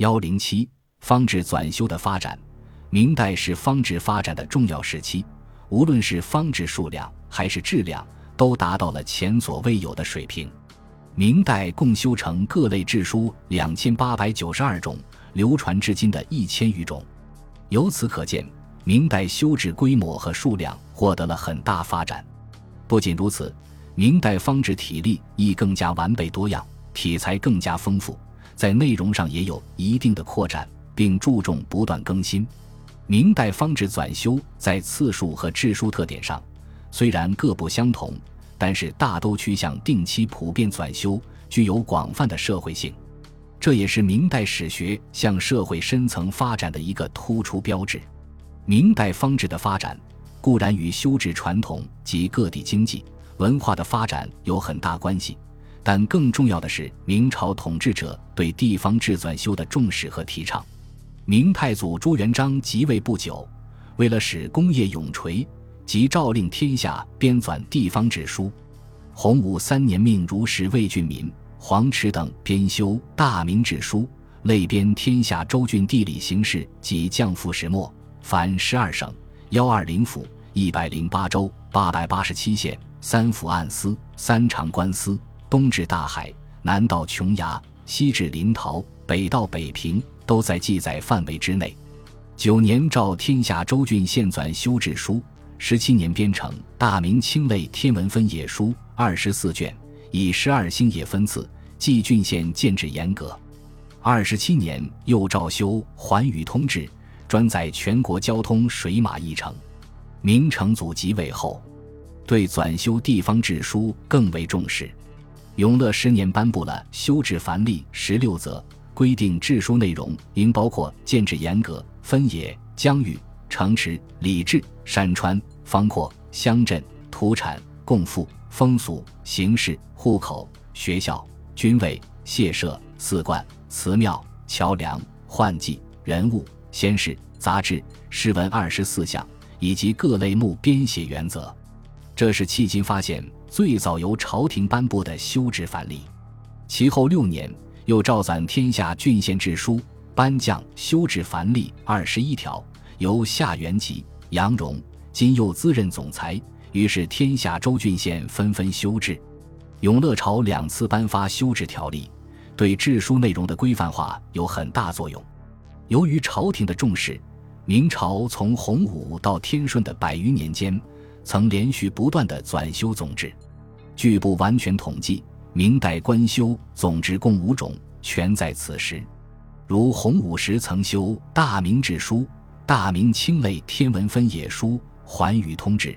幺零七方志纂修的发展，明代是方志发展的重要时期，无论是方志数量还是质量，都达到了前所未有的水平。明代共修成各类志书两千八百九十二种，流传至今的一千余种。由此可见，明代修治规模和数量获得了很大发展。不仅如此，明代方志体例亦更加完备多样，体材更加丰富。在内容上也有一定的扩展，并注重不断更新。明代方志纂修在次数和志书特点上虽然各不相同，但是大都趋向定期普遍纂修，具有广泛的社会性。这也是明代史学向社会深层发展的一个突出标志。明代方志的发展固然与修治传统及各地经济文化的发展有很大关系。但更重要的是，明朝统治者对地方志纂修的重视和提倡。明太祖朱元璋即位不久，为了使功业永垂，即诏令天下编纂地方志书。洪武三年，命如是魏俊民、黄池等编修《大明志书》，类编天下州郡地理形势及降赋始末，凡十二省、幺二零府、一百零八州、八百八十七县、三府按司、三长官司。东至大海，南到琼崖，西至临洮，北到北平，都在记载范围之内。九年诏天下州郡县纂修志书，十七年编成《大明清类天文分野书》二十四卷，以十二星野分次，记郡县建制严格。二十七年又诏修《寰宇通志》，专载全国交通水马议程。明成祖即位后，对纂修地方志书更为重视。永乐十年颁布了修治凡例十六则，规定治书内容应包括建制严格、分野、疆域、城池、礼制、山川、方阔、乡镇、土产、贡赋、风俗、形式、户口、学校、军卫、谢社、寺观、祠庙、桥梁、宦祭、人物、先事、杂志、诗文二十四项，以及各类目编写原则。这是迄今发现。最早由朝廷颁布的修制藩例，其后六年又诏纂天下郡县制书，颁降修制藩例二十一条，由夏元吉、杨荣、金佑滋任总裁。于是天下州郡县纷纷修治。永乐朝两次颁发修治条例，对制书内容的规范化有很大作用。由于朝廷的重视，明朝从洪武到天顺的百余年间。曾连续不断的纂修总制，据不完全统计，明代官修总制共五种，全在此时。如洪武时曾修《大明志书》《大明清类天文分野书》《寰宇通志》。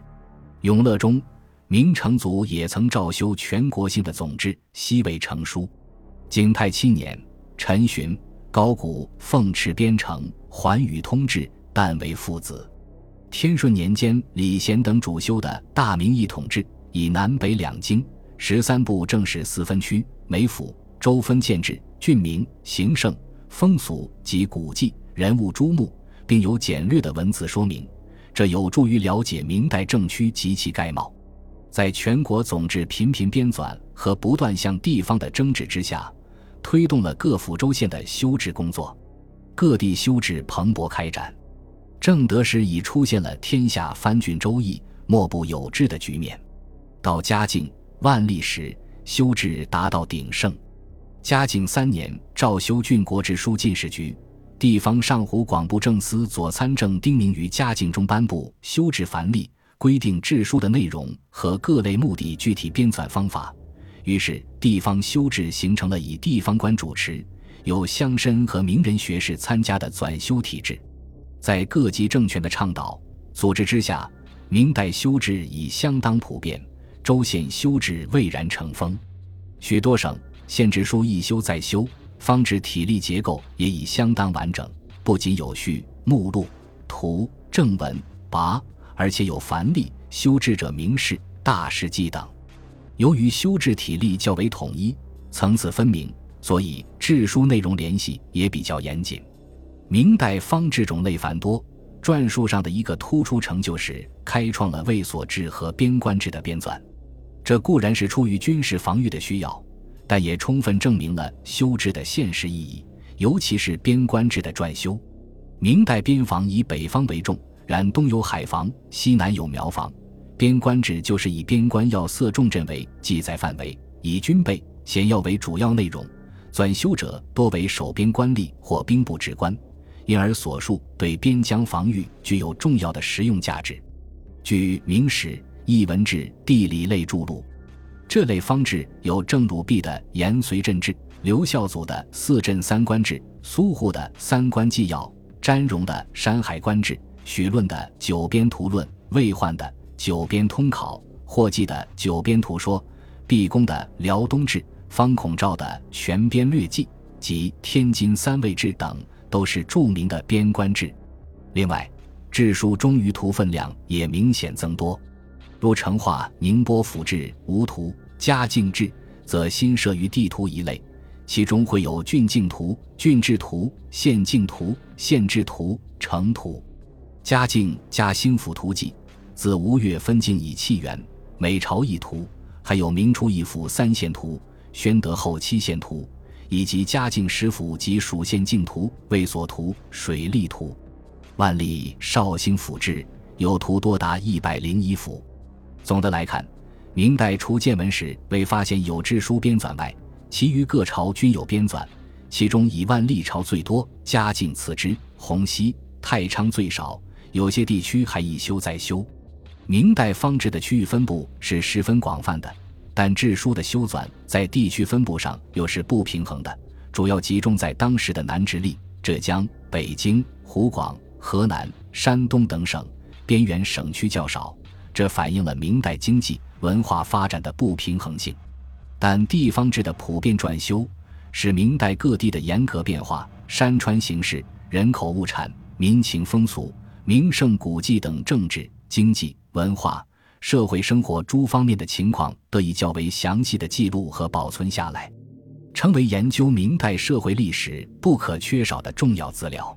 永乐中，明成祖也曾诏修全国性的总制，西未成书。景泰七年，陈询、高古奉敕编成《寰宇通志》，但为父子。天顺年间，李贤等主修的《大明一统志》，以南北两京十三部正史四分区，每府州分建制、郡名、行胜、风俗及古迹、人物、诸目，并有简略的文字说明，这有助于了解明代政区及其概貌。在全国总制频频编纂和不断向地方的征旨之下，推动了各府州县的修治工作，各地修治蓬勃开展。正德时已出现了天下藩郡州邑莫不有之的局面，到嘉靖、万历时修治达到鼎盛。嘉靖三年诏修郡国志书进士局，地方上湖广布政司左参政丁明于嘉靖中颁布修治藩例，规定志书的内容和各类目的具体编纂方法。于是地方修治形成了以地方官主持、有乡绅和名人学士参加的纂修体制。在各级政权的倡导组织之下，明代修治已相当普遍，州县修治蔚然成风。许多省县志书一修再修，方志体例结构也已相当完整，不仅有序、目录、图、正文、跋，而且有繁例、修治者名士、大事记等。由于修治体例较为统一、层次分明，所以志书内容联系也比较严谨。明代方志种类繁多，篆书上的一个突出成就是开创了卫所制和边关制的编纂。这固然是出于军事防御的需要，但也充分证明了修制的现实意义，尤其是边关制的撰修。明代边防以北方为重，然东有海防，西南有苗防。边关制就是以边关要塞重镇为记载范围，以军备险要为主要内容。纂修者多为守边官吏或兵部职官，因而所述对边疆防御具有重要的实用价值。据《明史·艺文志》地理类著录，这类方志有郑汝弼的《延绥镇志》，刘孝祖的《四镇三关志》，苏护的《三关纪要》，詹荣的《山海关志》，许论的《九边图论》，魏焕的《九边通考》，霍季的《九边图说》，毕公的《辽东志》，方孔照的《全边略记》及《天津三位志》等，都是著名的边关志。另外，志书中于图分量也明显增多，如成化宁波府志无图，嘉靖志则新设于地图一类，其中会有郡境图、郡治图、县境图、县治图、城图。嘉靖嘉兴府图记，自吴越分境以气元，每朝一图，还有明初一府三县图、宣德后七县图，以及嘉靖十府及属县境图、卫所图、水利图。万历绍兴府志有图多达一百零一幅。总的来看，明代除建文时未发现有志书编纂外，其余各朝均有编纂，其中以万历朝最多，嘉靖次之，洪熙、太昌最少，有些地区还一修再修。明代方志的区域分布是十分广泛的，但志书的修纂在地区分布上又是不平衡的，主要集中在当时的南直隶、浙江、北京、湖广。河南、山东等省边缘省区较少，这反映了明代经济文化发展的不平衡性。但地方志的普遍转修，使明代各地的严格变化、山川形势、人口物产、民情风俗、名胜古迹等政治、经济、文化、社会生活诸方面的情况得以较为详细的记录和保存下来，成为研究明代社会历史不可缺少的重要资料。